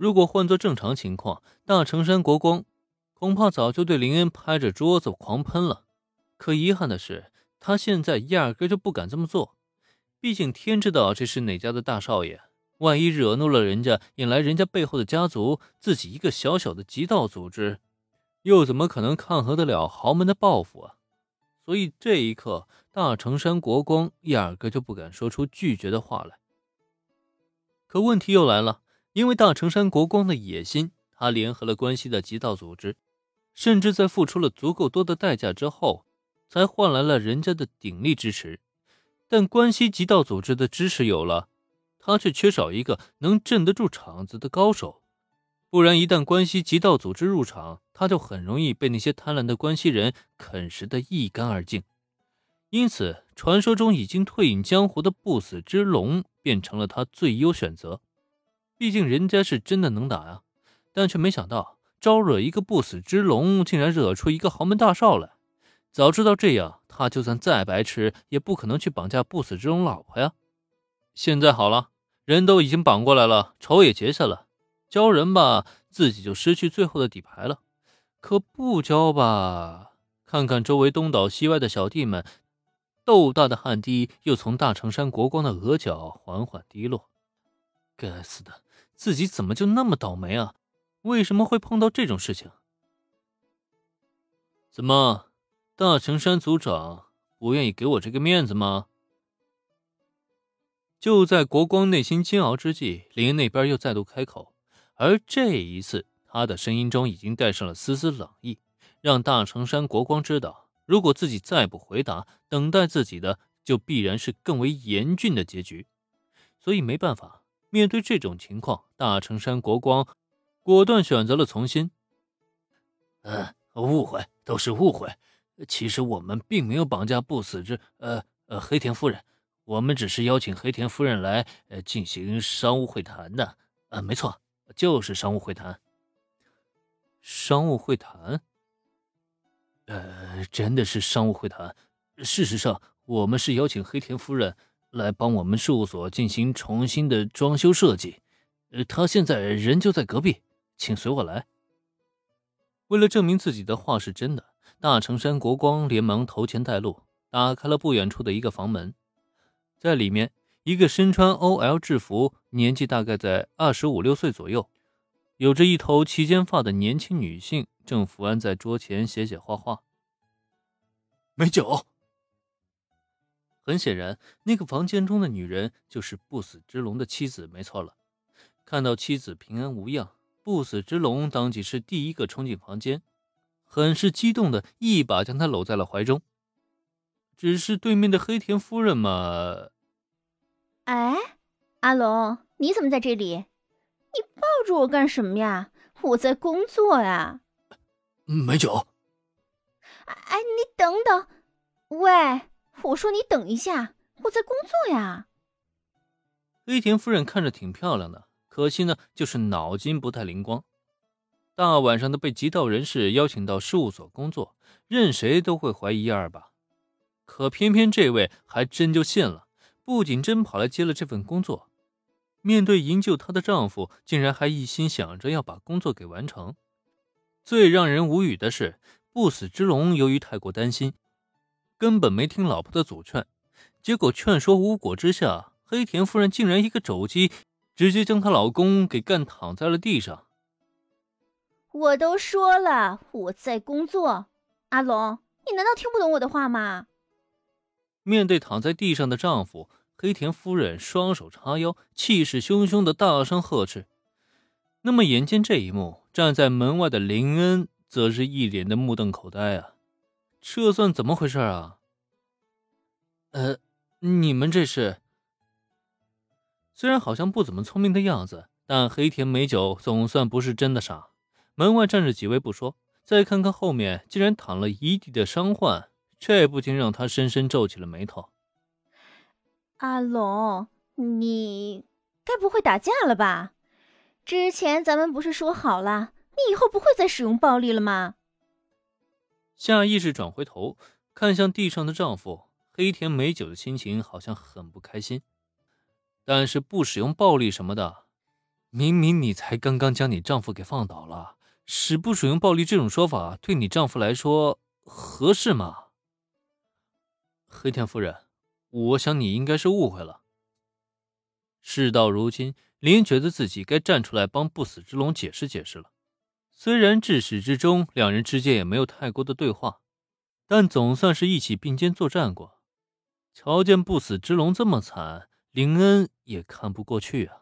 如果换做正常情况，大成山国光恐怕早就对林恩拍着桌子狂喷了。可遗憾的是，他现在压根就不敢这么做。毕竟天知道这是哪家的大少爷，万一惹怒了人家，引来人家背后的家族，自己一个小小的极道组织，又怎么可能抗衡得了豪门的报复啊？所以这一刻，大成山国光压根就不敢说出拒绝的话来。可问题又来了，因为大成山国光的野心，他联合了关西的极道组织，甚至在付出了足够多的代价之后。才换来了人家的鼎力支持，但关西极道组织的支持有了，他却缺少一个能镇得住场子的高手。不然，一旦关西极道组织入场，他就很容易被那些贪婪的关西人啃食得一干二净。因此，传说中已经退隐江湖的不死之龙变成了他最优选择。毕竟人家是真的能打呀，但却没想到招惹一个不死之龙，竟然惹出一个豪门大少来。早知道这样，他就算再白痴，也不可能去绑架不死之龙老婆呀。现在好了，人都已经绑过来了，仇也结下了，交人吧，自己就失去最后的底牌了；可不交吧，看看周围东倒西歪的小弟们，豆大的汗滴又从大成山国光的额角缓缓滴落。该死的，自己怎么就那么倒霉啊？为什么会碰到这种事情？怎么？大成山族长不愿意给我这个面子吗？就在国光内心煎熬之际，林那边又再度开口，而这一次，他的声音中已经带上了丝丝冷意，让大成山国光知道，如果自己再不回答，等待自己的就必然是更为严峻的结局。所以没办法，面对这种情况，大成山国光果断选择了从心。嗯，误会，都是误会。其实我们并没有绑架不死之呃呃黑田夫人，我们只是邀请黑田夫人来呃进行商务会谈的。呃，没错，就是商务会谈。商务会谈？呃，真的是商务会谈。事实上，我们是邀请黑田夫人来帮我们事务所进行重新的装修设计。呃，他现在人就在隔壁，请随我来。为了证明自己的话是真的。大成山国光连忙头前带路，打开了不远处的一个房门。在里面，一个身穿 OL 制服、年纪大概在二十五六岁左右、有着一头齐肩发的年轻女性正伏案在桌前写写画画。美酒。很显然，那个房间中的女人就是不死之龙的妻子，没错了。看到妻子平安无恙，不死之龙当即是第一个冲进房间。很是激动的一把将她搂在了怀中，只是对面的黑田夫人嘛……哎，阿龙，你怎么在这里？你抱住我干什么呀？我在工作呀。美酒。哎，你等等，喂，我说你等一下，我在工作呀。黑田夫人看着挺漂亮的，可惜呢，就是脑筋不太灵光。大晚上的被极道人士邀请到事务所工作，任谁都会怀疑二吧。可偏偏这位还真就信了，不仅真跑来接了这份工作，面对营救她的丈夫，竟然还一心想着要把工作给完成。最让人无语的是，不死之龙由于太过担心，根本没听老婆的阻劝，结果劝说无果之下，黑田夫人竟然一个肘击，直接将她老公给干躺在了地上。我都说了我在工作，阿龙，你难道听不懂我的话吗？面对躺在地上的丈夫，黑田夫人双手叉腰，气势汹汹的大声呵斥。那么，眼见这一幕，站在门外的林恩则是一脸的目瞪口呆啊！这算怎么回事啊？呃，你们这是……虽然好像不怎么聪明的样子，但黑田美酒总算不是真的傻。门外站着几位不说，再看看后面，竟然躺了一地的伤患，这不禁让他深深皱起了眉头。阿龙，你该不会打架了吧？之前咱们不是说好了，你以后不会再使用暴力了吗？下意识转回头看向地上的丈夫，黑田美酒的心情好像很不开心，但是不使用暴力什么的。明明你才刚刚将你丈夫给放倒了，使不使用暴力这种说法对你丈夫来说合适吗？黑田夫人，我想你应该是误会了。事到如今，林觉得自己该站出来帮不死之龙解释解释了。虽然至始至终两人之间也没有太多的对话，但总算是一起并肩作战过。瞧见不死之龙这么惨，林恩也看不过去啊。